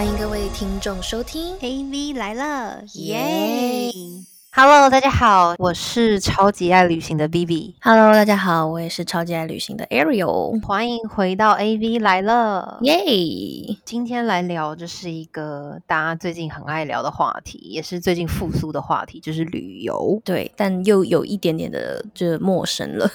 欢迎各位听众收听 AV 来了，耶！Hello，大家好，我是超级爱旅行的 Vivi。Hello，大家好，我也是超级爱旅行的 Ariel。欢迎回到 AV 来了，耶！今天来聊，这是一个大家最近很爱聊的话题，也是最近复苏的话题，就是旅游。对，但又有一点点的就陌生了。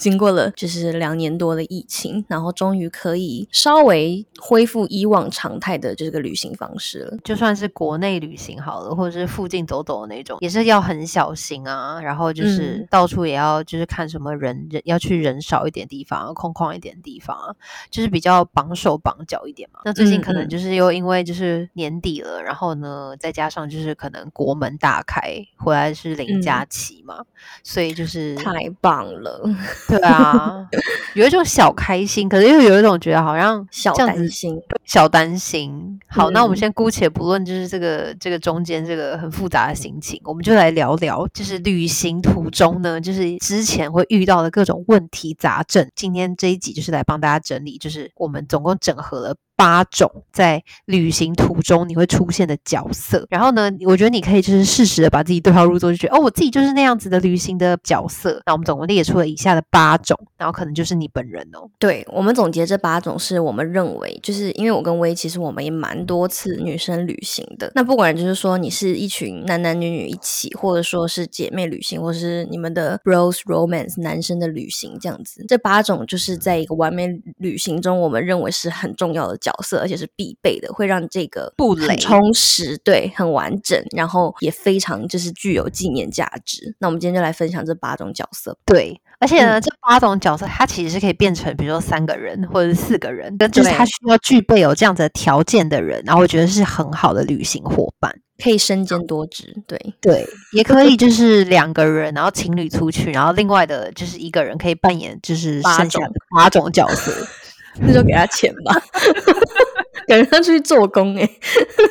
经过了就是两年多的疫情，然后终于可以稍微恢复以往常态的这个旅行方式了。就算是国内旅行好了，或者是附近走走的那种，也是要很小心啊。然后就是到处也要就是看什么人人要去人少一点地方，空旷一点地方，就是比较绑手绑脚一点嘛。那最近可能就是又因为就是年底了，然后呢再加上就是可能国门大开，回来是零假期嘛，所以就是太棒了。对啊，有一种小开心，可是又有一种觉得好像小担心，小担心。好，那我们先姑且不论，就是这个这个中间这个很复杂的心情，我们就来聊聊，就是旅行途中呢，就是之前会遇到的各种问题杂症。今天这一集就是来帮大家整理，就是我们总共整合了。八种在旅行途中你会出现的角色，然后呢，我觉得你可以就是适时的把自己对号入座，就觉得哦，我自己就是那样子的旅行的角色。那我们总共列出了以下的八种，然后可能就是你本人哦。对我们总结这八种是我们认为，就是因为我跟薇其实我们也蛮多次女生旅行的。那不管就是说你是一群男男女女一起，或者说是姐妹旅行，或者是你们的 rose romance 男生的旅行这样子，这八种就是在一个完美旅行中，我们认为是很重要的角。角色，而且是必备的，会让这个不累充实，对，很完整，然后也非常就是具有纪念价值。那我们今天就来分享这八种角色，对，而且呢，这八种角色它其实是可以变成，比如说三个人或者是四个人，就是他需要具备有这样子的条件的人，然后我觉得是很好的旅行伙伴，可以身兼多职，对。对，也可以就是两个人，然后情侣出去，然后另外的就是一个人可以扮演就是八种八种角色。那就给他钱吧，感觉他出去做工哎，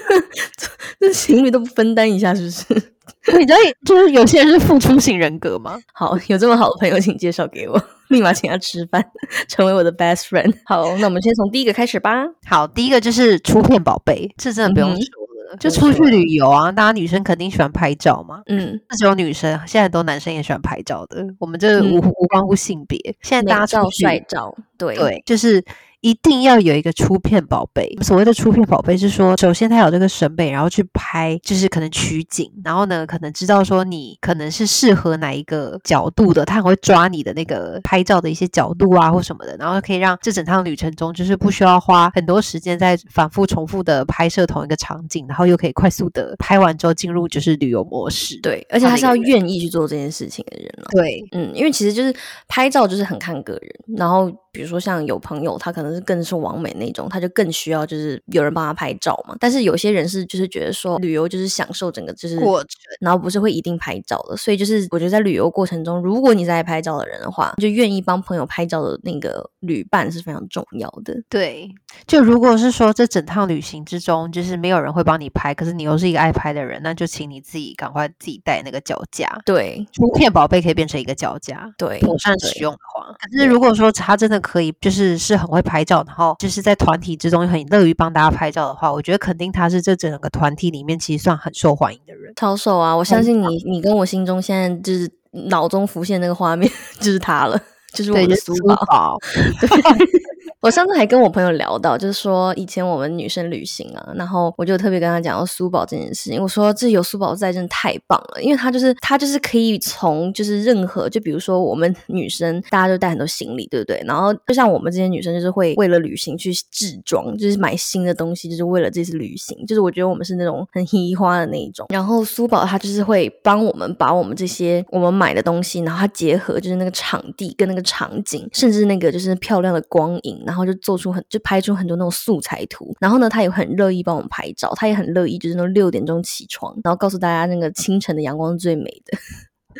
这情侣都不分担一下是不是？你知道，就是有些人是付出型人格吗？好，有这么好的朋友，请介绍给我，立马请他吃饭，成为我的 best friend。好，那我们先从第一个开始吧。好，第一个就是出片宝贝，这真的不用说了，就出去旅游啊，大家女生肯定喜欢拍照嘛。嗯，只有女生，现在很多男生也喜欢拍照的。我们这无无关乎性别，现在大家照帅照。对对，就是一定要有一个出片宝贝。所谓的出片宝贝是说，首先他有这个审美，然后去拍，就是可能取景，然后呢，可能知道说你可能是适合哪一个角度的，他很会抓你的那个拍照的一些角度啊或什么的，然后可以让这整趟旅程中就是不需要花很多时间在反复重复的拍摄同一个场景，然后又可以快速的拍完之后进入就是旅游模式。对，而且他是要愿意去做这件事情的人了。对，嗯，因为其实就是拍照就是很看个人，然后。比如说像有朋友，他可能是更是完美那种，他就更需要就是有人帮他拍照嘛。但是有些人是就是觉得说旅游就是享受整个就是过程，然后不是会一定拍照的。所以就是我觉得在旅游过程中，如果你在拍照的人的话，就愿意帮朋友拍照的那个旅伴是非常重要的。对，就如果是说这整趟旅行之中，就是没有人会帮你拍，可是你又是一个爱拍的人，那就请你自己赶快自己带那个脚架。对，图片宝贝可以变成一个脚架。对，妥善使用的话，可是如果说他真的。可以，就是是很会拍照，然后就是在团体之中很乐于帮大家拍照的话，我觉得肯定他是这整个团体里面其实算很受欢迎的人。超受啊！我相信你，你跟我心中现在就是脑中浮现那个画面，就是他了，就是我的苏宝。我上次还跟我朋友聊到，就是说以前我们女生旅行啊，然后我就特别跟他讲到苏宝这件事情。我说这有苏宝在真的太棒了，因为他就是他就是可以从就是任何就比如说我们女生大家就带很多行李，对不对？然后就像我们这些女生就是会为了旅行去制装，就是买新的东西，就是为了这次旅行。就是我觉得我们是那种很稀花的那一种。然后苏宝他就是会帮我们把我们这些我们买的东西，然后他结合就是那个场地跟那个场景，甚至那个就是漂亮的光影。然后就做出很就拍出很多那种素材图，然后呢，他也很乐意帮我们拍照，他也很乐意就是那种六点钟起床，然后告诉大家那个清晨的阳光是最美的，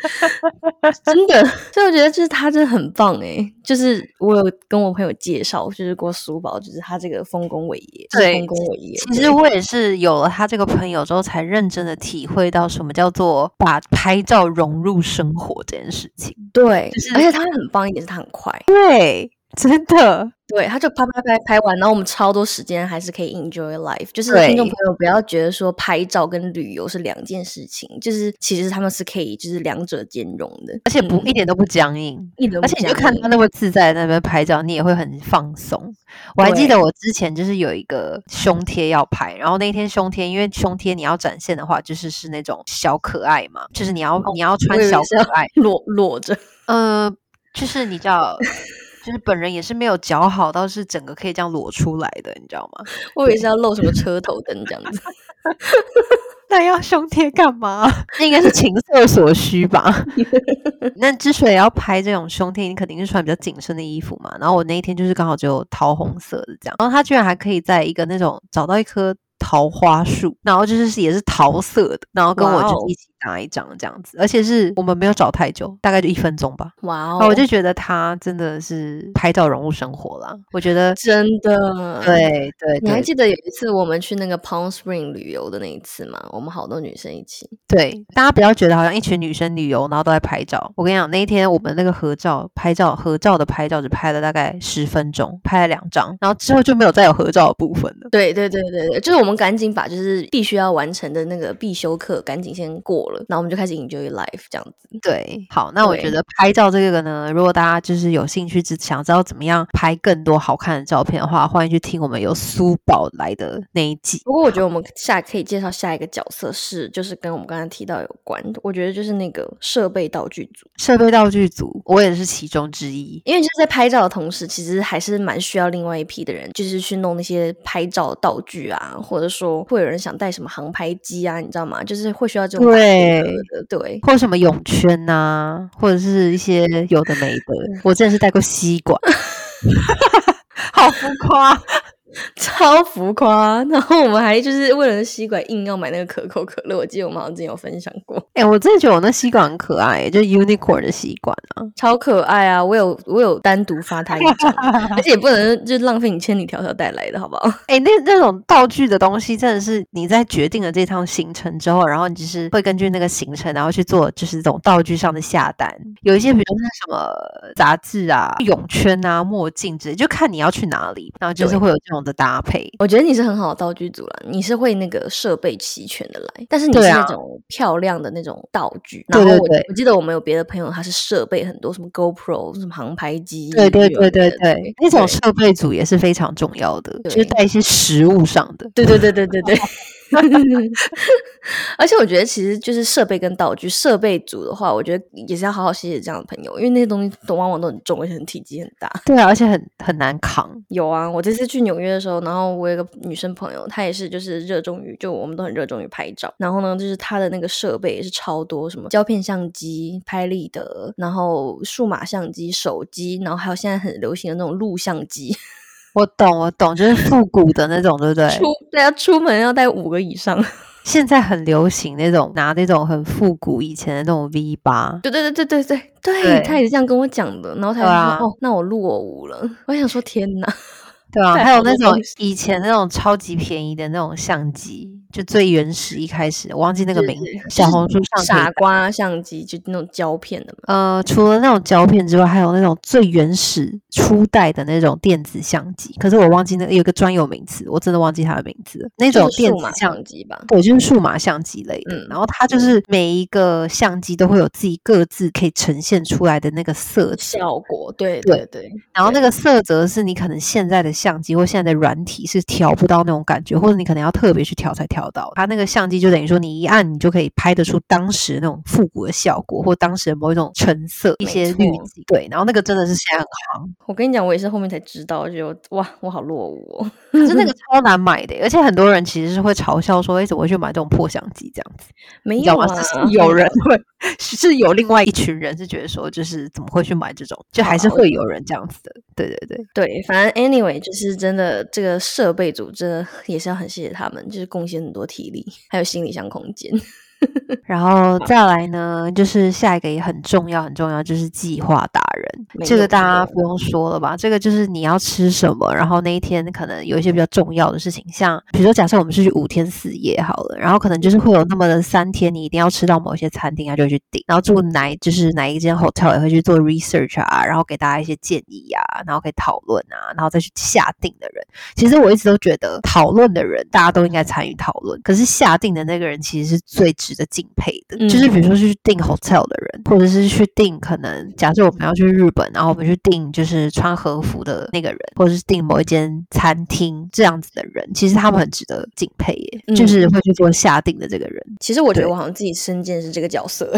真的，所以我觉得就是他真的很棒哎，就是我有跟我朋友介绍，就是郭书宝，就是他这个丰功伟业，对丰功伟业。其实我也是有了他这个朋友之后，才认真的体会到什么叫做把拍照融入生活这件事情。对，而且他很棒一点是他很快。对。真的。对，他就拍拍拍拍完，然后我们超多时间还是可以 enjoy life。就是听众朋友不要觉得说拍照跟旅游是两件事情，就是其实他们是可以就是两者兼容的，而且不一点都不僵硬，一点而且你就看他那么自在在那边拍照，你也会很放松。我还记得我之前就是有一个胸贴要拍，然后那天胸贴因为胸贴你要展现的话，就是是那种小可爱嘛，就是你要你要穿小可爱裸裸着，呃，就是你知道。就是本人也是没有脚好，倒是整个可以这样裸出来的，你知道吗？我以为是要露什么车头灯这样子。那要胸贴干嘛？那应该是情色所需吧。那之所以要拍这种胸贴，你肯定是穿比较紧身的衣服嘛。然后我那一天就是刚好只有桃红色的这样，然后他居然还可以在一个那种找到一棵桃花树，然后就是也是桃色的，然后跟我就一起。拿一张这样子，而且是我们没有找太久，大概就一分钟吧。哇哦！我就觉得他真的是拍照融入生活了。我觉得真的，对对。你还记得有一次我们去那个 Palm Spring 旅游的那一次吗？我们好多女生一起。对，大家不要觉得好像一群女生旅游，然后都在拍照。我跟你讲，那一天我们那个合照拍照合照的拍照只拍了大概十分钟，拍了两张，然后之后就没有再有合照的部分了。对对对对对，就是我们赶紧把就是必须要完成的那个必修课赶紧先过。那我们就开始 enjoy life 这样子。对，好，那我觉得拍照这个呢，如果大家就是有兴趣，只想知道怎么样拍更多好看的照片的话，欢迎去听我们有苏宝来的那一集。不过我觉得我们下可以介绍下一个角色是，就是跟我们刚才提到有关，我觉得就是那个设备道具组。设备道具组，我也是其中之一。因为就是在拍照的同时，其实还是蛮需要另外一批的人，就是去弄那些拍照道具啊，或者说会有人想带什么航拍机啊，你知道吗？就是会需要这种对。对对，或者什么泳圈呐，或者是一些有的没的。我真的是带过吸管，好浮夸。超浮夸，然后我们还就是为了吸管硬要买那个可口可乐。我记得我们好像之前有分享过。哎，我真的觉得我那吸管很可爱，就是 Unicorn 的吸管啊，超可爱啊！我有我有单独发它一张，而且也不能就浪费你千里迢迢带来的，好不好？哎，那那种道具的东西真的是你在决定了这趟行程之后，然后你就是会根据那个行程，然后去做就是这种道具上的下单。有一些比如说什么杂志啊、泳圈啊、墨镜之类，就看你要去哪里，然后就是会有这种的。搭配，我觉得你是很好的道具组了，你是会那个设备齐全的来，但是你是那种漂亮的那种道具。然后我我记得我们有别的朋友，他是设备很多，什么 GoPro、什么航拍机，对对对对对，那种设备组也是非常重要的，就是带一些实物上的。对对对对对对。而且我觉得，其实就是设备跟道具，设备组的话，我觉得也是要好好谢谢这样的朋友，因为那些东西都往往都很重，而且很体积很大。对啊，而且很很难扛。有啊，我这次去纽约的时候，然后我有个女生朋友，她也是就是热衷于，就我们都很热衷于拍照。然后呢，就是她的那个设备也是超多，什么胶片相机、拍立得，然后数码相机、手机，然后还有现在很流行的那种录像机。我懂，我懂，就是复古的那种，对不对？出对啊，出门要带五个以上。现在很流行那种拿那种很复古以前的那种 V 八。对对对对对对对，他也是这样跟我讲的。然后他说：“哦，那我落伍了。”我想说：“天哪！”对啊，还有那种以前那种超级便宜的那种相机。就最原始一开始，我忘记那个名字。小红书上傻瓜相机，就那种胶片的嘛。呃，除了那种胶片之外，还有那种最原始初代的那种电子相机。可是我忘记那有个专有名词，我真的忘记它的名字。那种电子相机吧，对，就是数码相机类的。然后它就是每一个相机都会有自己各自可以呈现出来的那个色效果。对对对。然后那个色泽是你可能现在的相机或现在的软体是调不到那种感觉，或者你可能要特别去调才调。调到它那个相机就等于说你一按你就可以拍得出当时那种复古的效果，或当时的某一种成色、一些滤镜。对，然后那个真的是现在很夯。我跟你讲，我也是后面才知道，就哇，我好落伍哦，可是那个 超难买的，而且很多人其实是会嘲笑说，为什么会去买这种破相机这样子？没有啊，有人 会是有另外一群人是觉得说，就是怎么会去买这种？就还是会有人这样子的。对对对对，反正 anyway 就是真的，这个设备组真的也是要很谢谢他们，就是贡献。很多体力，还有行李箱空间。然后再来呢，就是下一个也很重要，很重要，就是计划达人。这个大家不用说了吧？这个就是你要吃什么，然后那一天可能有一些比较重要的事情，像比如说假设我们是去五天四夜好了，然后可能就是会有那么的三天，你一定要吃到某些餐厅啊，就会去订。然后住哪就是哪一间 hotel 也会去做 research 啊，然后给大家一些建议啊，然后可以讨论啊，然后再去下定的人。其实我一直都觉得讨论的人大家都应该参与讨论，可是下定的那个人其实是最值得敬佩的。就是比如说去订 hotel 的人，或者是去订可能假设我们要去日本。然后我们去订就是穿和服的那个人，或者是订某一间餐厅这样子的人，其实他们很值得敬佩耶，就是会去做下定的这个人。其实我觉得我好像自己身兼是这个角色。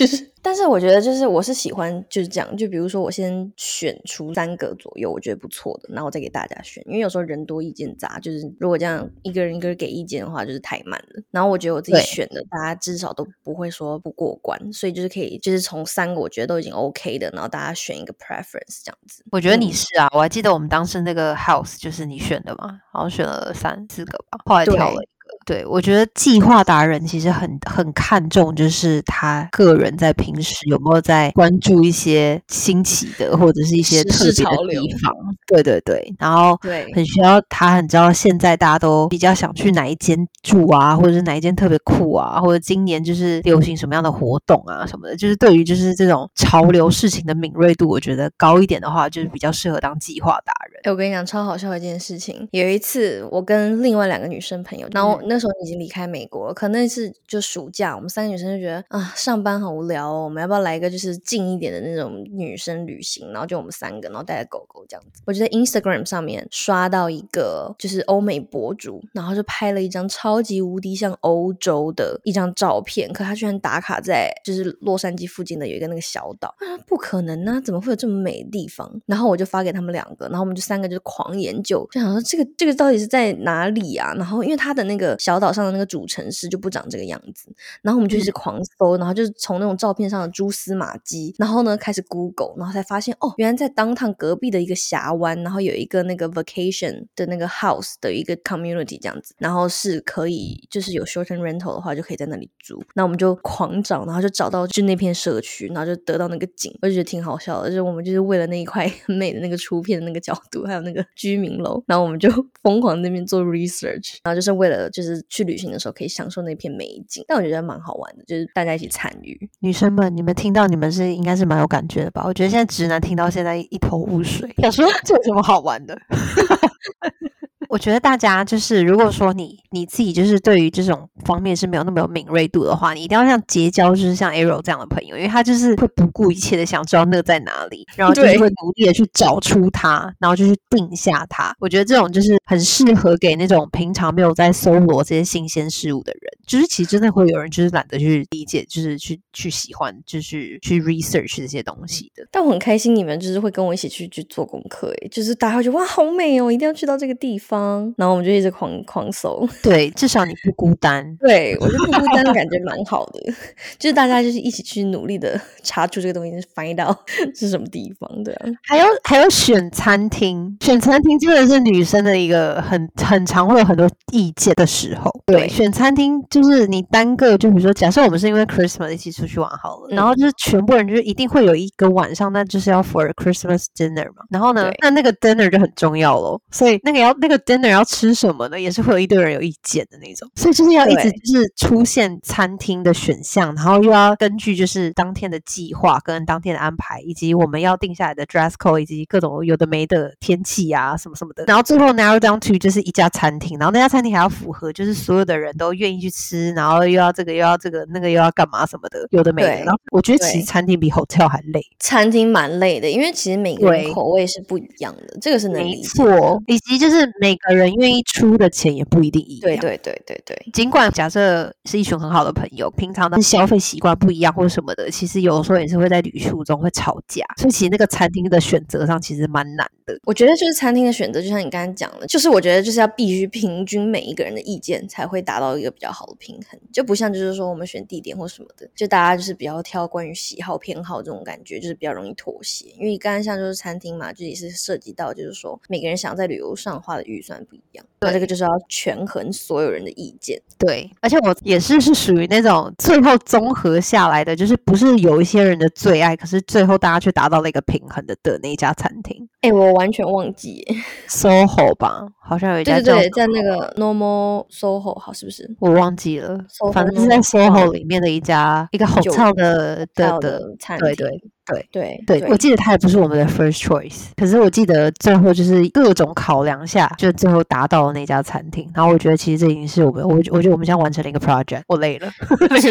就是，但是我觉得就是我是喜欢就是这样，就比如说我先选出三个左右我觉得不错的，然后再给大家选，因为有时候人多意见杂，就是如果这样一个人一个人给意见的话，就是太慢了。然后我觉得我自己选的，大家至少都不会说不过关，所以就是可以就是从三个我觉得都已经 OK 的，然后大家选一个 preference 这样子。我觉得你是啊，我还记得我们当时那个 house 就是你选的嘛，好像选了三四个吧，后来挑了。对，我觉得计划达人其实很很看重，就是他个人在平时有没有在关注一些新奇的或者是一些特别的地方。对对对，然后对，很需要他很知道现在大家都比较想去哪一间住啊，或者是哪一间特别酷啊，或者今年就是流行什么样的活动啊什么的。就是对于就是这种潮流事情的敏锐度，我觉得高一点的话，就是比较适合当计划达人。哎，我跟你讲超好笑的一件事情，有一次我跟另外两个女生朋友，然后。那时候已经离开美国了，可能是就暑假，我们三个女生就觉得啊，上班好无聊哦，我们要不要来一个就是近一点的那种女生旅行？然后就我们三个，然后带着狗狗这样子。我就在 Instagram 上面刷到一个就是欧美博主，然后就拍了一张超级无敌像欧洲的一张照片，可他居然打卡在就是洛杉矶附近的有一个那个小岛啊，不可能啊，怎么会有这么美的地方？然后我就发给他们两个，然后我们就三个就狂研究，就想说这个这个到底是在哪里啊？然后因为他的那个。小岛上的那个主城市就不长这个样子，然后我们就一直狂搜，然后就是从那种照片上的蛛丝马迹，然后呢开始 Google，然后才发现哦，原来在当趟隔壁的一个峡湾，然后有一个那个 vacation 的那个 house 的一个 community 这样子，然后是可以就是有 short term rental 的话，就可以在那里住。那我们就狂找，然后就找到就那片社区，然后就得到那个景，我就觉得挺好笑的，就是我们就是为了那一块很 美的那个出片的那个角度，还有那个居民楼，然后我们就疯狂那边做 research，然后就是为了就是。去旅行的时候可以享受那片美景，但我觉得蛮好玩的，就是大家一起参与。女生们，你们听到你们是应该是蛮有感觉的吧？我觉得现在直男听到现在一头雾水，想说这有什么好玩的？我觉得大家就是，如果说你你自己就是对于这种方面是没有那么有敏锐度的话，你一定要像结交就是像 Arrow 这样的朋友，因为他就是会不顾一切的想知道那在哪里，然后就是会努力的去找出它，然后就去定下它。我觉得这种就是很适合给那种平常没有在搜罗这些新鲜事物的人。就是其实真的会有人就是懒得去理解，就是去去喜欢，就是去 research 这些东西的。但我很开心你们就是会跟我一起去去做功课，哎，就是大家会觉得哇好美哦，一定要去到这个地方。然后我们就一直狂狂搜，对，至少你不孤单。对我觉得不孤单的感觉蛮好的，就是大家就是一起去努力的 查出这个东西，find out 是什么地方。对，还有还有选餐厅，选餐厅真的是女生的一个很很常会有很多意见的时候。对，选餐厅就是你单个，就比如说，假设我们是因为 Christmas 一起出去玩好了，然后就是全部人就是一定会有一个晚上，那就是要 for Christmas dinner 嘛。然后呢，那那个 dinner 就很重要喽，所以那个要那个。Dinner 要吃什么呢？也是会有一堆人有意见的那种，所以就是要一直就是出现餐厅的选项，然后又要根据就是当天的计划跟当天的安排，以及我们要定下来的 dress code，以及各种有的没的天气啊什么什么的，然后最后 narrow down to 就是一家餐厅，然后那家餐厅还要符合就是所有的人都愿意去吃，然后又要这个又要这个那个又要干嘛什么的，有的没的。然后我觉得其实餐厅比 hotel 还累，餐厅蛮累的，因为其实每个人口味是不一样的，这个是能理解，以及就是每。个人愿意出的钱也不一定一样。对对对对对。尽管假设是一群很好的朋友，平常的消费习惯不一样或者什么的，其实有的时候也是会在旅途中会吵架。所以其实那个餐厅的选择上其实蛮难的。我觉得就是餐厅的选择，就像你刚刚讲的，就是我觉得就是要必须平均每一个人的意见，才会达到一个比较好的平衡。就不像就是说我们选地点或什么的，就大家就是比较挑关于喜好偏好这种感觉，就是比较容易妥协。因为刚刚像就是餐厅嘛，就也是涉及到就是说每个人想在旅游上花的预算。算不一样。对这个就是要权衡所有人的意见。对，而且我也是是属于那种最后综合下来的，就是不是有一些人的最爱，可是最后大家却达到了一个平衡的的那一家餐厅。哎，我完全忘记 SOHO 吧，好像有一家对对，在那个 Normal SOHO 好是不是？我忘记了，反正是在 SOHO 里面的一家一个好唱的的的餐厅。对对。对对对，我记得他也不是我们的 first choice，可是我记得最后就是各种考量下，就最后达到了那家餐厅。然后我觉得其实这已经是我们，我我觉得我们现在完成了一个 project。我 累了，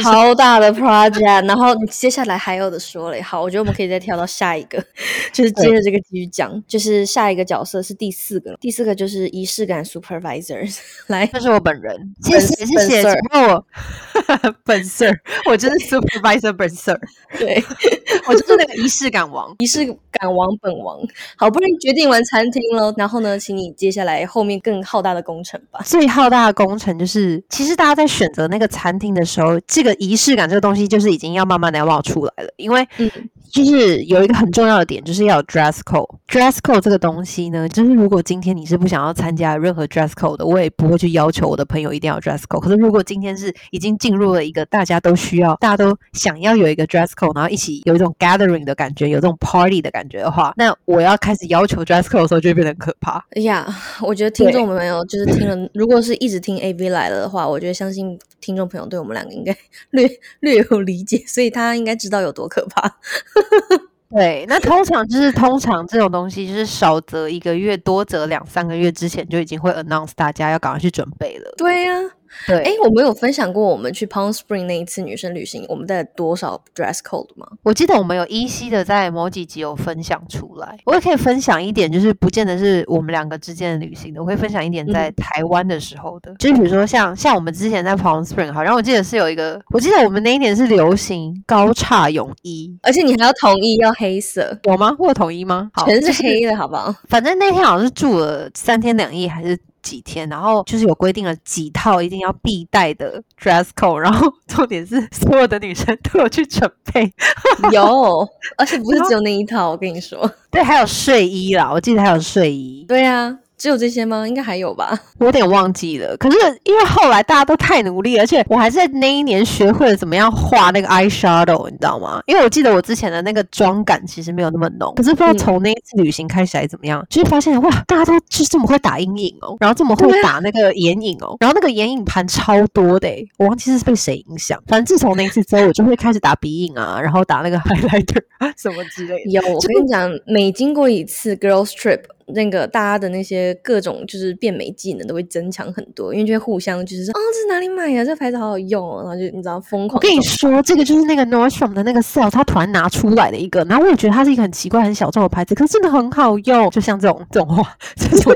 超大的 project。然后接下来还有的说嘞，好，我觉得我们可以再跳到下一个，就是接着这个继续讲，就是下一个角色是第四个，第四个就是仪式感 supervisors。来，这是我本人，谢谢谢谢，请我本 Sir，我就是 supervisor 本 Sir，对 我就是那个。仪式感王，仪式感王本王，好不容易决定完餐厅了，然后呢，请你接下来后面更浩大的工程吧。最浩大的工程就是，其实大家在选择那个餐厅的时候，这个仪式感这个东西就是已经要慢慢的要冒出来了，因为嗯。就是有一个很重要的点，就是要有 dress code。dress code 这个东西呢，就是如果今天你是不想要参加任何 dress code 的，我也不会去要求我的朋友一定要 dress code。可是如果今天是已经进入了一个大家都需要、大家都想要有一个 dress code，然后一起有一种 gathering 的感觉，有这种 party 的感觉的话，那我要开始要求 dress code 的时候，就会变得可怕。哎呀，我觉得听众朋友就是听了，如果是一直听 AV 来了的话，我觉得相信听众朋友对我们两个应该略略有理解，所以他应该知道有多可怕。对，那通常就是通常这种东西，就是少则一个月，多则两三个月之前就已经会 announce 大家要赶快去准备了。对呀。对，哎，我们有分享过我们去 Palm Spring 那一次女生旅行，我们带了多少 dress code 吗？我记得我们有依稀的在某几集有分享出来。我也可以分享一点，就是不见得是我们两个之间的旅行的，我会分享一点在台湾的时候的。就比如说像像我们之前在 Palm Spring，好像我记得是有一个，我记得我们那一年是流行高叉泳衣，而且你还要统一要黑色，有吗？我有统一吗？全是黑的，好不好？反正那天好像是住了三天两夜，还是？几天，然后就是有规定了几套一定要必带的 dress code，然后重点是 所有的女生都有去准备，有，而且不是只有那一套，我跟你说，对，还有睡衣啦，我记得还有睡衣，对呀。只有这些吗？应该还有吧，我有点忘记了。可是因为后来大家都太努力，而且我还是在那一年学会了怎么样画那个 eye shadow，你知道吗？因为我记得我之前的那个妆感其实没有那么浓，可是不知道从那一次旅行开始还怎么样，就是发现哇，大家都就是这么会打阴影哦，然后这么会打那个眼影哦，然后那个眼影盘超多的，我忘记是被谁影响。反正自从那一次之后，我就会开始打鼻影啊，然后打那个 highlighter 什么之类的。有，我跟你讲，每经过一次 girls trip。那个大家的那些各种就是变美技能都会增强很多，因为就会互相就是说，哦，这是哪里买呀？这个牌子好好用哦，然后就你知道疯狂。我跟你说，这个就是那个 Nordstrom 的那个 sale，他突然拿出来的一个，然后我也觉得它是一个很奇怪、很小众的牌子，可是真的很好用。就像这种这种话，这种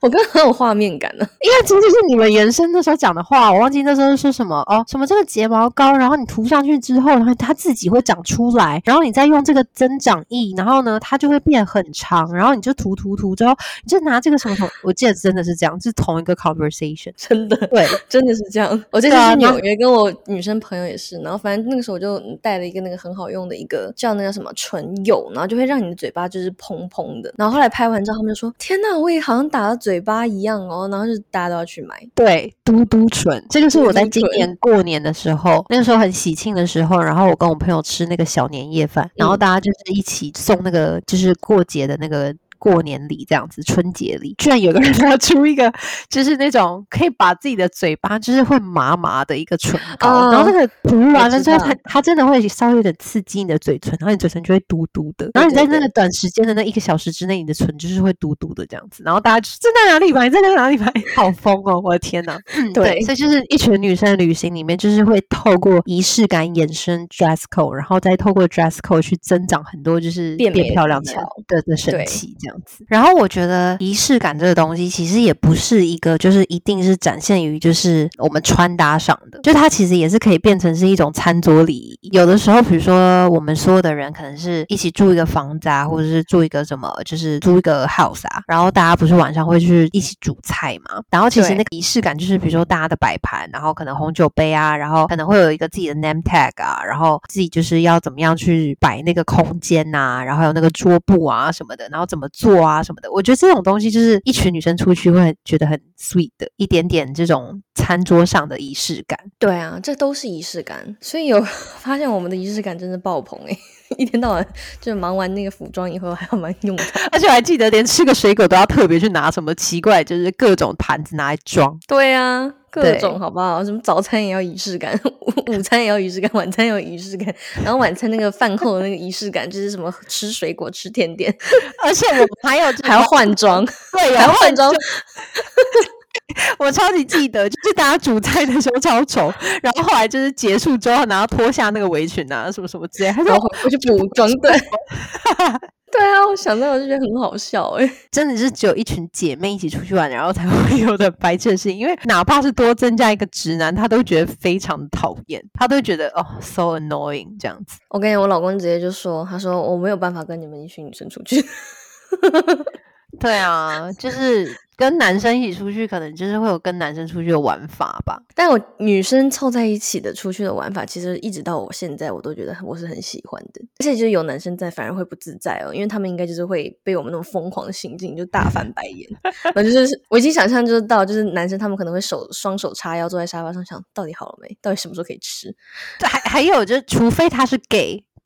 我刚刚很有画面感呢，因为这就是你们原生那时候讲的话，我忘记那时候说什么哦，什么这个睫毛膏，然后你涂上去之后，然后它自己会长出来，然后你再用这个增长液，然后呢，它就会变很长，然后你就涂涂涂之后，你就拿这个什么什么，我记得真的是这样，是同一个 conversation，真的对，真的是这样。我这次去纽约跟我女生朋友也是，然后反正那个时候我就带了一个那个很好用的一个叫那个什么唇釉，然后就会让你的嘴巴就是蓬蓬的。然后后来拍完照，他们就说：“天呐，我也好像打了嘴巴一样哦。”然后就大家都要去买。对，嘟嘟唇，这个是我在今年过年的时候，那个时候很喜庆的时候，然后我跟我朋友吃那个小年夜饭，然后大家就是一起送那个就是过节的那个。过年礼这样子，春节礼。居然有个人拿出一个，就是那种可以把自己的嘴巴就是会麻麻的一个唇膏，然后那个涂完了之后，它它真的会稍微有点刺激你的嘴唇，然后你嘴唇就会嘟嘟的，然后你在那个。短时间的那一个小时之内，你的唇就是会嘟嘟的这样子，然后大家就在哪里买，在那哪里买，好疯哦！我的天哪，对，所以就是一群女生的旅行里面，就是会透过仪式感衍生 dress code，然后再透过 dress code 去增长很多就是变漂亮的的的神奇这样。子，然后我觉得仪式感这个东西，其实也不是一个，就是一定是展现于就是我们穿搭上的，就它其实也是可以变成是一种餐桌礼仪。有的时候，比如说我们所有的人可能是一起住一个房子啊，或者是住一个什么，就是租一个 house 啊，然后大家不是晚上会去一起煮菜嘛？然后其实那个仪式感就是，比如说大家的摆盘，然后可能红酒杯啊，然后可能会有一个自己的 name tag 啊，然后自己就是要怎么样去摆那个空间呐，然后还有那个桌布啊什么的，然后怎么。做啊什么的。我觉得这种东西就是一群女生出去会觉得很 sweet 的一点点这种餐桌上的仪式感。对啊，这都是仪式感，所以有 发现我们的仪式感真的爆棚哎。一天到晚就忙完那个服装以后，还要蛮用的，而且我还记得连吃个水果都要特别去拿什么奇怪，就是各种盘子拿来装。对啊，各种好不好？什么早餐也要仪式感，午餐也要仪式感，晚餐也要仪式感，然后晚餐那个饭后的那个仪式感就是什么吃水果、吃甜点，而且我还有还要换装，对，还要换装。我超级记得，就是大家煮菜的时候超丑，然后后来就是结束之后，然后脱下那个围裙啊，什么什么之类，然后我去补妆。对，对啊，我想到我就觉得很好笑哎，真的是只有一群姐妹一起出去玩，然后才会有的白痴事情。因为哪怕是多增加一个直男，他都觉得非常的讨厌，他都觉得哦，so annoying 这样子。我跟你，我老公直接就说，他说我没有办法跟你们一群女生出去。对啊，就是跟男生一起出去，可能就是会有跟男生出去的玩法吧。但我女生凑在一起的出去的玩法，其实一直到我现在，我都觉得我是很喜欢的。而且就是有男生在，反而会不自在哦，因为他们应该就是会被我们那种疯狂的行径就大翻白眼。然后就是我已经想象就是到，就是男生他们可能会手双手叉腰坐在沙发上，想到底好了没？到底什么时候可以吃？还还有就是，除非他是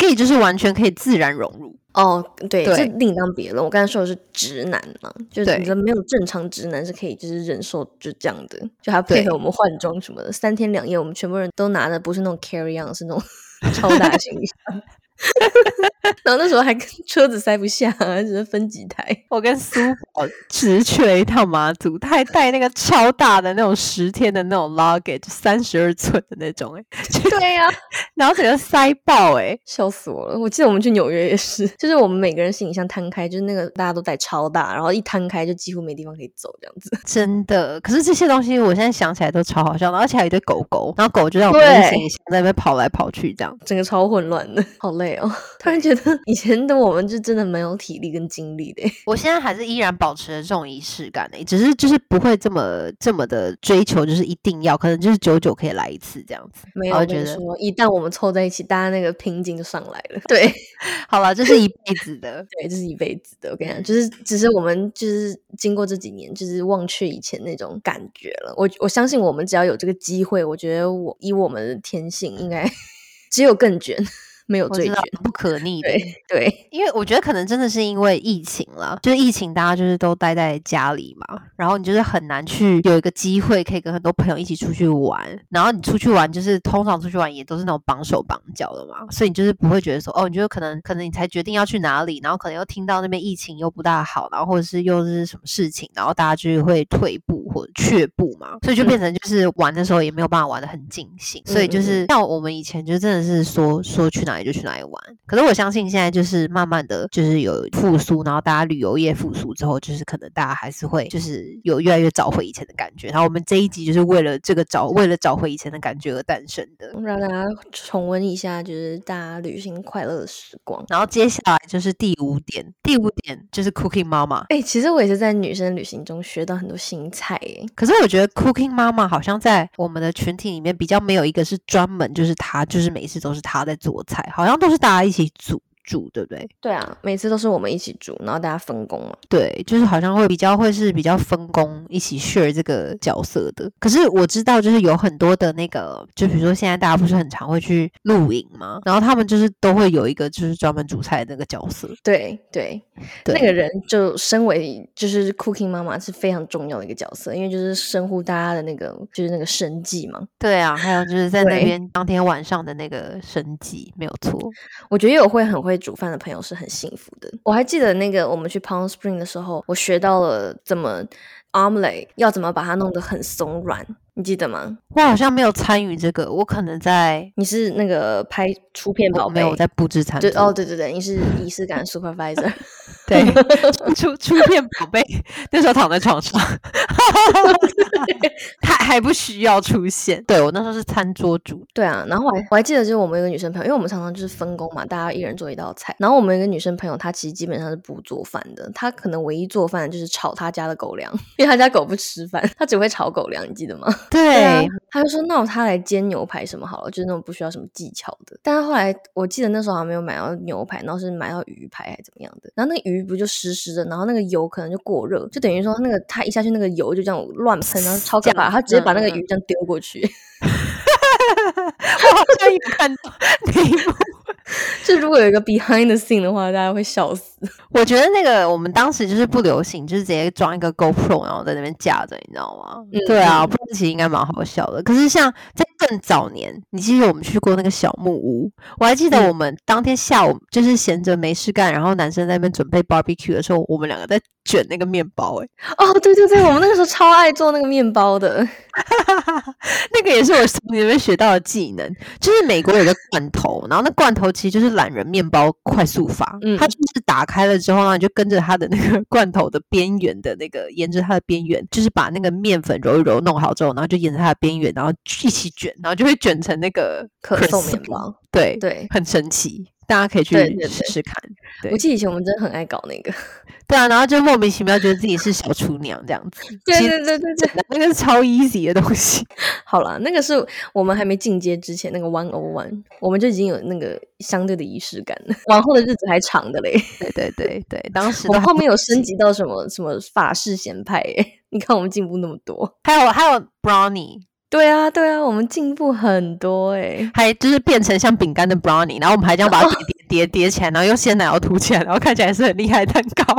gay，gay 就是完全可以自然融入。哦，对，这另当别论。我刚才说的是直男嘛，就是你说没有正常直男是可以就是忍受就这样的，就还配合我们换装什么的，三天两夜我们全部人都拿的不是那种 carry on，是那种 超大行李箱。然后那时候还跟车子塞不下，只能分几台。我跟苏宝只去了一趟马祖，他还带那个超大的那种十天的那种 luggage，三十二寸的那种，哎，对呀，然后整个塞爆，哎，笑死我了。我记得我们去纽约也是，就是我们每个人行李箱摊开，就是那个大家都带超大，然后一摊开就几乎没地方可以走这样子。真的，可是这些东西我现在想起来都超好笑，而且还有一堆狗狗，然后狗就在我们的行李箱在那边跑来跑去，这样。整个超混乱的，好累哦。突然觉得以前的我们就真的没有体力跟精力的。我现在还是依然保持着这种仪式感的，只是就是不会这么这么的追求，就是一定要，可能就是久久可以来一次这样子。没有觉得说，一旦我们凑在一起，大家那个瓶颈就上来了。对，好了，这是一辈子的，对，这是一辈子的。我跟你讲，就是只是我们就是经过这几年，就是忘却以前那种感觉了。我我相信我们只要有这个机会，我觉得我以我们的天性，应该只有更卷。没有最绝，不可逆的。对，因为我觉得可能真的是因为疫情了，就是疫情，大家就是都待在家里嘛，然后你就是很难去有一个机会可以跟很多朋友一起出去玩，然后你出去玩就是通常出去玩也都是那种绑手绑脚的嘛，所以你就是不会觉得说哦，你觉得可能可能你才决定要去哪里，然后可能又听到那边疫情又不大好，然后或者是又是什么事情，然后大家就会退步或者却步嘛，所以就变成就是玩的时候也没有办法玩的很尽兴，所以就是像我们以前就真的是说说去哪。就去哪里玩？可是我相信现在就是慢慢的就是有复苏，然后大家旅游业复苏之后，就是可能大家还是会就是有越来越找回以前的感觉。然后我们这一集就是为了这个找为了找回以前的感觉而诞生的，让大家重温一下就是大家旅行快乐的时光。然后接下来就是第五点，第五点就是 Cooking 妈妈。哎，其实我也是在女生旅行中学到很多新菜哎。可是我觉得 Cooking 妈妈好像在我们的群体里面比较没有一个是专门就是她，就是每次都是她在做菜。好像都是大家一起组。煮对不对？对啊，每次都是我们一起住，然后大家分工嘛。对，就是好像会比较会是比较分工一起 share 这个角色的。可是我知道，就是有很多的那个，就比如说现在大家不是很常会去露营吗？然后他们就是都会有一个就是专门煮菜的那个角色。对对，那个人就身为就是 cooking 妈妈是非常重要的一个角色，因为就是深乎大家的那个就是那个生计嘛。对啊，还有就是在那边当天晚上的那个生计没有错。我觉得有会很会。会煮饭的朋友是很幸福的。我还记得那个我们去 Palm Spring 的时候，我学到了怎么 omelette 要怎么把它弄得很松软。你记得吗？我好像没有参与这个，我可能在你是那个拍出片宝贝，没有在布置餐桌。哦，对对对，你是仪式感 supervisor，对，出出片宝贝那时候躺在床上，他还不需要出现。对我那时候是餐桌主，对啊。然后我还我还记得，就是我们有个女生朋友，因为我们常常就是分工嘛，大家一人做一道菜。然后我们有个女生朋友，她其实基本上是不做饭的，她可能唯一做饭的就是炒她家的狗粮，因为她家狗不吃饭，她只会炒狗粮，你记得吗？对，他就说那我她来煎牛排什么好了，就是那种不需要什么技巧的。但是后来我记得那时候还没有买到牛排，然后是买到鱼排还是怎么样的。然后那个鱼鱼不就湿湿的，然后那个油可能就过热，就等于说那个它一下去那个油就这样乱喷，然后超可怕，他直接把那个鱼这样丢过去。我好像有看到 那一幕。就如果有一个 behind the scene 的话，大家会笑死。我觉得那个我们当时就是不流行，就是直接装一个 GoPro，然后在那边架着，你知道吗？对啊，不其实应该蛮好笑的。可是像在更早年，你记得我们去过那个小木屋？我还记得我们当天下午就是闲着没事干，然后男生在那边准备 barbecue 的时候，我们两个在卷那个面包。哎，哦，对对对，我们那个时候超爱做那个面包的。那个也是我从里面学到的技能，就是美国有个罐头，然后那罐头其实就是懒人面包快速法，嗯，它就是打开了之后呢，你就跟着它的那个 罐头的边缘的那个，沿着它的边缘，就是把那个面粉揉一揉，弄好之后，然后就沿着它的边缘，然后一起卷，然后就会卷成那个可颂面包，对对，很神奇。大家可以去试试看。我记得以前我们真的很爱搞那个，对啊，然后就莫名其妙觉得自己是小厨娘这样子。对对对对对，那个是超 easy 的东西。好了，那个是我们还没进阶之前那个 one o one，我们就已经有那个相对的仪式感了。往后的日子还长的嘞。对对对对，当时我后面有升级到什么什么法式咸派哎，你看我们进步那么多。还有还有 brownie。对啊，对啊，我们进步很多哎，还就是变成像饼干的 brownie，然后我们还这样把它叠叠叠叠起来，然后用鲜奶油涂起来，然后看起来是很厉害蛋糕。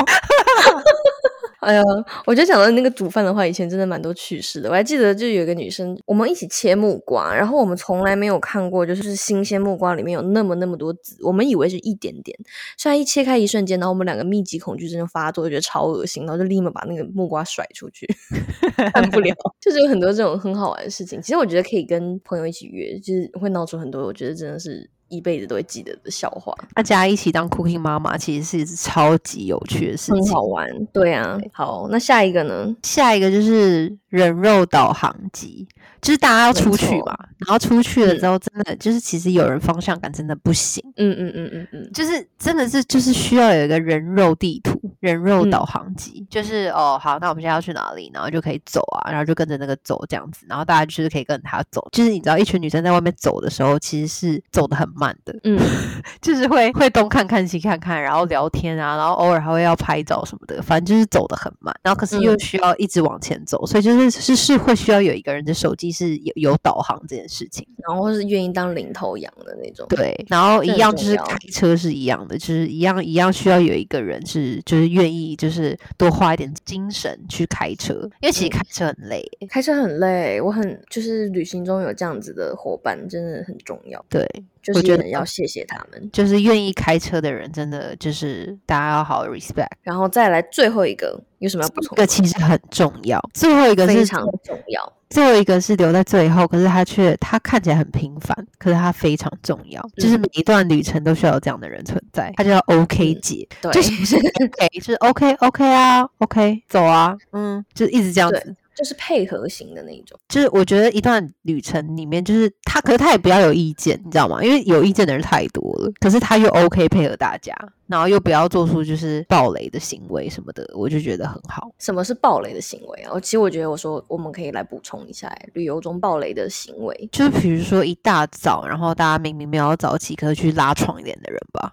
哎呀，我觉得讲到那个煮饭的话，以前真的蛮多趣事的。我还记得，就有一个女生，我们一起切木瓜，然后我们从来没有看过，就是新鲜木瓜里面有那么那么多籽，我们以为是一点点。虽然一切开一瞬间，然后我们两个密集恐惧症就发作，觉得超恶心，然后就立马把那个木瓜甩出去，看不了。就是有很多这种很好玩的事情。其实我觉得可以跟朋友一起约，就是会闹出很多，我觉得真的是。一辈子都会记得的笑话。大家一起当 Cooking 妈妈，其实是一超级有趣的事情，很好玩。对啊，好，那下一个呢？下一个就是人肉导航机。就是大家要出去嘛，然后出去了之后，真的就是其实有人方向感真的不行。嗯嗯嗯嗯嗯，就是真的是就是需要有一个人肉地图、人肉导航机。就是哦，好，那我们现在要去哪里，然后就可以走啊，然后就跟着那个走这样子，然后大家就是可以跟着他走。就是你知道，一群女生在外面走的时候，其实是走的很慢的。嗯，就是会会东看看西看看，然后聊天啊，然后偶尔还会要拍照什么的，反正就是走的很慢。然后可是又需要一直往前走，所以就是是是会需要有一个人的手机。是有有导航这件事情，然后是愿意当领头羊的那种。对，然后一样就是开车是一样的，就是一样一样需要有一个人是就是愿意就是多花一点精神去开车，因为其实开车很累，开车很累。我很就是旅行中有这样子的伙伴真的很重要。对，就是觉得要谢谢他们，就是愿意开车的人真的就是大家要好好 respect。然后再来最后一个有什么要补充？这个其实很重要，最后一个非常重要。最后一个是留在最后，可是他却他看起来很平凡，可是他非常重要。就是每一段旅程都需要有这样的人存在，他叫 OK 姐，对，就是 OK，就是 OK OK 啊，OK 走啊，嗯，就一直这样子。就是配合型的那一种，就是我觉得一段旅程里面，就是他，可是他也不要有意见，你知道吗？因为有意见的人太多了。可是他又 OK 配合大家，然后又不要做出就是暴雷的行为什么的，我就觉得很好。什么是暴雷的行为啊？我其实我觉得，我说我们可以来补充一下，旅游中暴雷的行为，就是比如说一大早，然后大家明明没有早起，可是去拉床帘的人吧，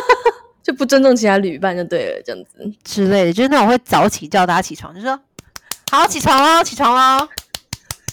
就不尊重其他旅伴就对了，这样子之类的，就是那种会早起叫大家起床，就说。好，起床了，起床了。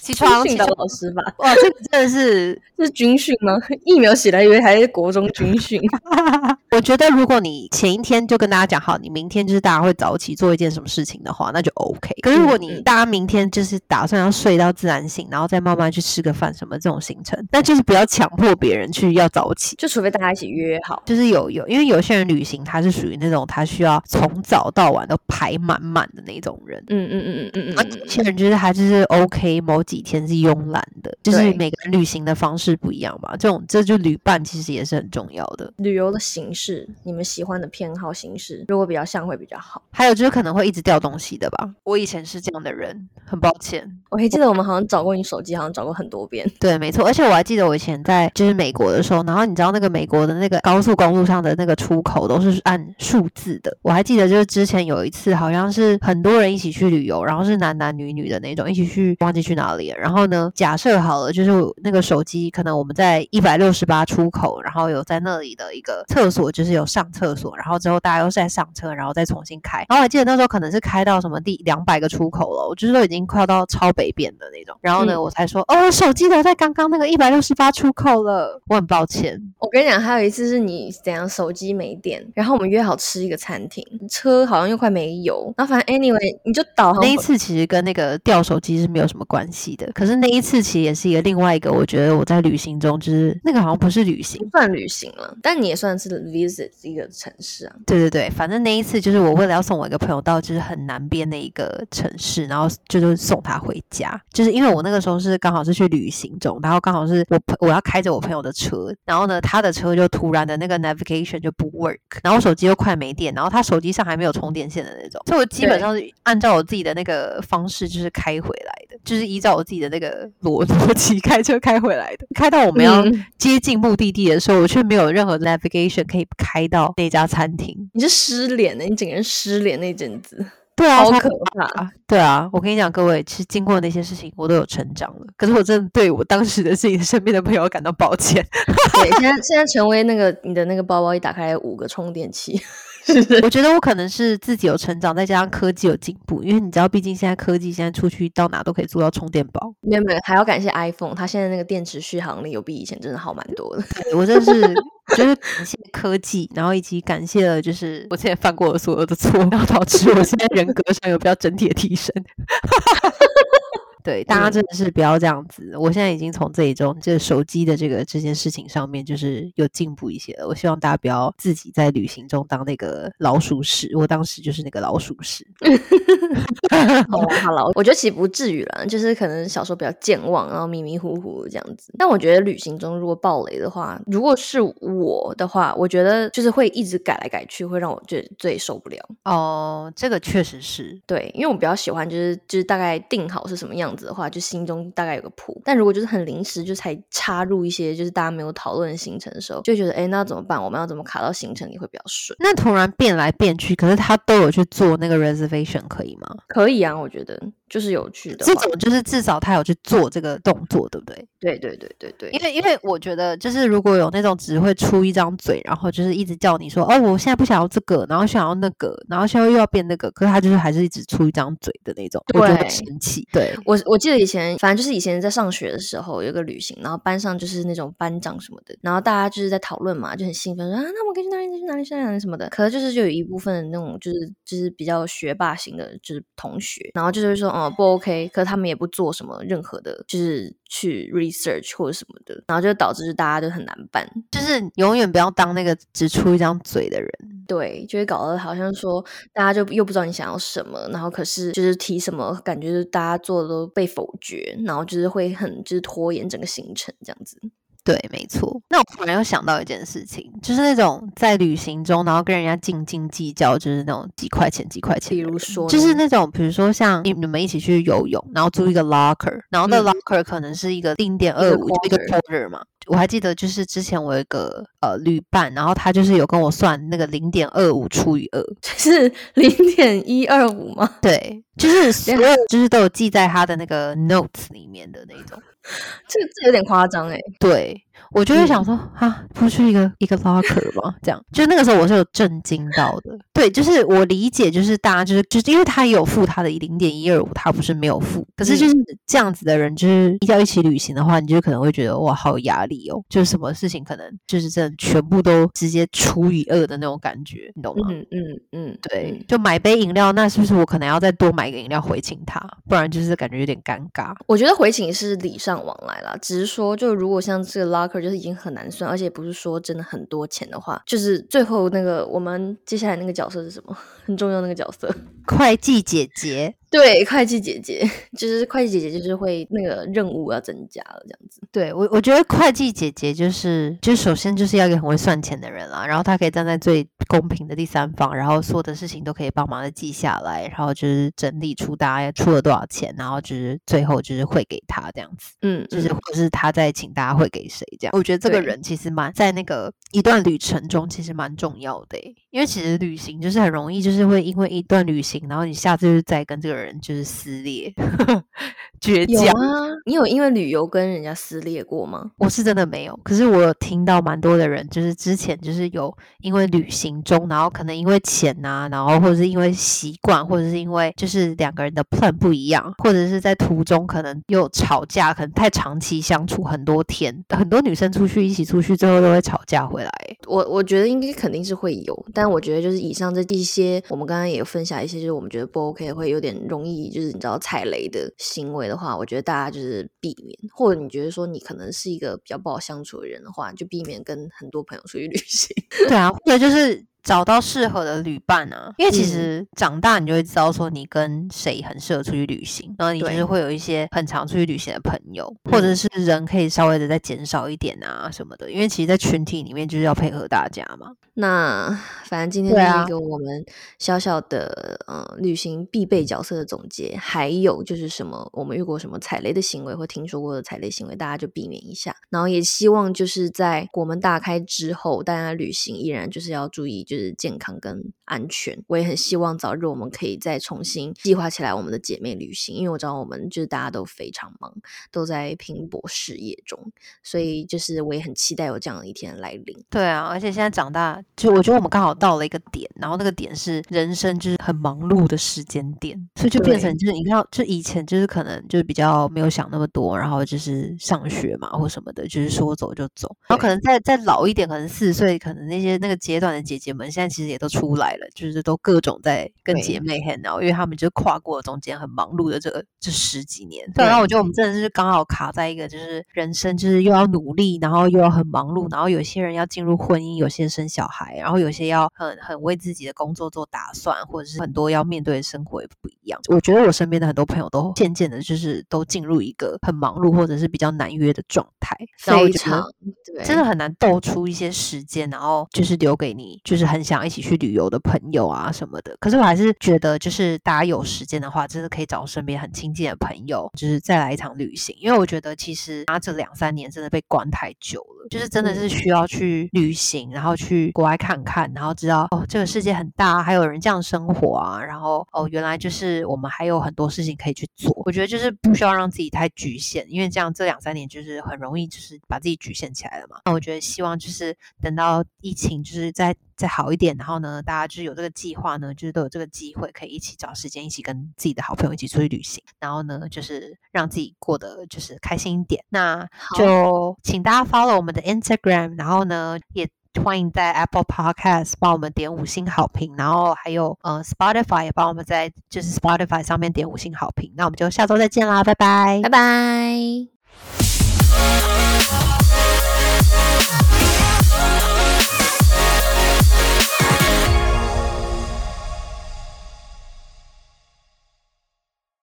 起床，训的老师吧？哇，这个真的是这是军训吗？疫苗起来以为还是国中军训。我觉得如果你前一天就跟大家讲好，你明天就是大家会早起做一件什么事情的话，那就 OK。可是如果你大家明天就是打算要睡到自然醒，然后再慢慢去吃个饭什么这种行程，那就是不要强迫别人去要早起，就除非大家一起约好。就是有有，因为有些人旅行他是属于那种他需要从早到晚都排满满的那种人。嗯嗯嗯嗯嗯嗯。有些人就是他就是 OK 某几。几天是慵懒的，就是每个人旅行的方式不一样嘛。这种这就旅伴其实也是很重要的。旅游的形式，你们喜欢的偏好形式，如果比较像会比较好。还有就是可能会一直掉东西的吧。我以前是这样的人，很抱歉。我还记得我们好像找过你手机，好像找过很多遍。对，没错。而且我还记得我以前在就是美国的时候，然后你知道那个美国的那个高速公路上的那个出口都是按数字的。我还记得就是之前有一次好像是很多人一起去旅游，然后是男男女女的那种一起去，忘记去哪里了。然后呢，假设好了，就是那个手机可能我们在一百六十八出口，然后有在那里的一个厕所就是有上厕所，然后之后大家又再上车，然后再重新开。然后我记得那时候可能是开到什么第两百个出口了，我就是都已经快要到超北边的那种。然后呢，我才说哦，手机留在刚刚那个一百六十八出口了，我很抱歉。我跟你讲，还有一次是你怎样手机没电，然后我们约好吃一个餐厅，车好像又快没油，然后反正 anyway 你就导航。那一次其实跟那个掉手机是没有什么关系的，可是那一次其实也是一个另外一个，我觉得我在旅行中就是那个好像不是旅行，算旅行了，但你也算是一个城市啊。对对对，反正那一次就是我为了要送我一个朋友到就是很南边的一个城市，然后就是送他回家，就是因为我那个时候是刚好是去旅行中，然后刚好是我我要开着我朋友的车，然后呢他的车就突然的那个 navigation 就不 work，然后手机又快没电，然后他手机上还没有充电线的那种，所以我基本上是按照我自己的那个方式就是开回来的，就是依照我自己的那个逻 逻辑开车开回来的，开到我们要接近目的地的时候，我却没有任何 navigation 可以开到那家餐厅，你是失联的，你整个人失联那阵子。对啊，好可怕！对啊，我跟你讲，各位，其实经过那些事情，我都有成长了。可是我真的对我当时的自己身边的朋友感到抱歉。对，现在现在成为那个你的那个包包一打开五个充电器，我觉得我可能是自己有成长，再加上科技有进步。因为你知道，毕竟现在科技现在出去到哪都可以做到充电宝。没有没有，还要感谢 iPhone，它现在那个电池续航力有比以前真的好蛮多的。对我真是。就是感谢科技，然后以及感谢了，就是我之前犯过的所有的错，然后导致我现在人格上有比较整体的提升。对，大家真的是不要这样子。我现在已经从这一种这手机的这个这件事情上面，就是有进步一些了。我希望大家不要自己在旅行中当那个老鼠屎。我当时就是那个老鼠屎。好了，我觉得其实不至于了，就是可能小时候比较健忘，然后迷迷糊糊这样子。但我觉得旅行中如果暴雷的话，如果是我的话，我觉得就是会一直改来改去，会让我最最受不了。哦，这个确实是对，因为我比较喜欢就是就是大概定好是什么样子。的话，就心中大概有个谱。但如果就是很临时，就才插入一些就是大家没有讨论的行程的时候，就觉得哎，那怎么办？我们要怎么卡到行程里会比较顺？那突然变来变去，可是他都有去做那个 reservation，可以吗？可以啊，我觉得。就是有趣的，这种就是至少他有去做这个动作，对不对？对对对对对。因为因为我觉得，就是如果有那种只会出一张嘴，然后就是一直叫你说哦，我现在不想要这个，然后想要那个，然后现在又要变那个，可是他就是还是一直出一张嘴的那种，我就很生气。对我我记得以前，反正就是以前在上学的时候有个旅行，然后班上就是那种班长什么的，然后大家就是在讨论嘛，就很兴奋说啊，那我可以去哪里去哪里去哪里什么的。可能就是就有一部分那种就是就是比较学霸型的，就是同学，然后就是说哦不 OK。可是他们也不做什么任何的，就是去 research 或者什么的，然后就导致大家都很难办，就是永远不要当那个只出一张嘴的人，对，就会搞得好像说大家就又不知道你想要什么，然后可是就是提什么，感觉就是大家做的都被否决，然后就是会很就是拖延整个行程这样子。对，没错。那我突然又想到一件事情，就是那种在旅行中，然后跟人家斤斤计较，就是那种几块钱、几块钱。比如说，就是那种，比如说像你你们一起去游泳，然后租一个 locker，然后那 locker 可能是一个零点二五一个 quarter 嘛。我还记得，就是之前我有一个呃旅伴，然后他就是有跟我算那个零点二五除以二，是零点一二五吗？对，就是所有就是都有记在他的那个 notes 里面的那种。这这有点夸张哎。对。我就会想说，啊，不是一个一个 locker 吗？这样，就那个时候我是有震惊到的。对，就是我理解，就是大家就是就是因为他有付他的零点一二五，他不是没有付。可是就是这样子的人，就是一定要一起旅行的话，你就可能会觉得哇，好有压力哦。就是什么事情可能就是真的全部都直接除以二的那种感觉，你懂吗？嗯嗯嗯，对。就买杯饮料，那是不是我可能要再多买一个饮料回请他？不然就是感觉有点尴尬。我觉得回请是礼尚往来啦，只是说就如果像这个就是已经很难算，而且不是说真的很多钱的话，就是最后那个我们接下来那个角色是什么？很重要那个角色，会计姐姐。对，会计姐姐 就是会计姐姐，就是会那个任务要增加了这样子。对我，我觉得会计姐姐就是，就首先就是要一个很会算钱的人啦，然后她可以站在最公平的第三方，然后所有的事情都可以帮忙的记下来，然后就是整理出大家出了多少钱，然后就是最后就是汇给他这样子。嗯，就是或者是他在请大家汇给谁这样。我觉得这个人其实蛮在那个一段旅程中其实蛮重要的，因为其实旅行就是很容易就是会因为一段旅行，然后你下次就是再跟这个人。就是撕裂、绝有交。啊，你有因为旅游跟人家撕裂过吗？我是真的没有，可是我有听到蛮多的人，就是之前就是有因为旅行中，然后可能因为钱呐、然后或者是因为习惯，或者是因为就是两个人的 plan 不一样，或者是在途中可能又吵架，可能太长期相处很多天，很多女生出去一起出去，最后都会吵架回来。我我觉得应该肯定是会有，但我觉得就是以上这一些，我们刚刚也有分享一些，就是我们觉得不 OK，会有点容易就是你知道踩雷的行为的话，我觉得大家就是避免，或者你觉得说你可能是一个比较不好相处的人的话，就避免跟很多朋友出去旅行。对啊，或者就是找到适合的旅伴啊，因为其嗯。实长大你就会知道说你跟谁很适合出去旅行，然后你就对。是会有一些很常出去旅行的朋友，或者嗯是人可以稍微的再减少一点啊什么的，因为其实，在群体里面就是要配合大家嘛。那反正今天就是一个我们小小的呃旅行必备角色的总结，还有就是什么我们遇过什么踩雷的行为或听说过的踩雷行为，大家就避免一下。然后也希望就是在国门大开之后，大家旅行依然就是要注意就是健康跟安全。我也很希望早日我们可以再重新计划起来我们的姐妹旅行，因为我知道我们就是大家都非常忙，都在拼搏事业中，所以就是我也很期待有这样的一天来临。对啊，而且现在长大，就我觉得我们刚好到了一个点，然后那个点是人生就是很忙碌的时间点，所以就变成就是你看，就以前就是可能就是比较没有想那么多，然后就是上学嘛或什么的，就是说走就走。然后可能再再老一点，可能四十岁，可能那些那个阶段的姐姐们，现在其实也都出来了，就是都各种在跟姐妹 hang out，因为他们就跨过了中间很忙碌的这个这十几年。对，对然后我觉得我们真的是刚好卡在一个就是人生就是又要努力，然后又要很忙碌，然后有些人要进入婚姻，有些人生小孩，然后有些要很很为自己的工作做打算，或者是很多要面对的生活也不一样。我觉得我身边的很多朋友都渐渐的，就是都进入一个很忙碌或者是比较难约的状态，非常对，真的很难斗出一些时间，然后就是留给你，就是很想一起去旅游的朋友啊什么的。可是我还是觉得，就是大家有时间的话，真的可以找身边很亲近的朋友，就是再来一场旅行。因为我觉得其实他这两三年真的被关太久了，就是真的是嗯需要去旅行，然后去国外看看，然后知道哦这个世界很大，还有人这样生活啊，然后哦原来就是我们还有很多事情可以去做。我觉得就是不需要让自己太局限，因为这样这两三年就是很容易就是把自己局限起来了嘛。那我觉得希望就是等到疫情就是再再好一点，然后呢，大家就是有这个计划呢，就是都有这个机会可以一起找时间，一起跟自己的好朋友一起出去旅行，然后呢，就是让自己过得就是开心一点。那就请大家 follow 我们的 Instagram，然后呢也。欢迎在 Apple Podcast 帮我们点五星好评，然后还有呃 Spotify 也帮我们在就是 Spotify 上面点五星好评。那我们就下周再见啦，拜拜拜拜。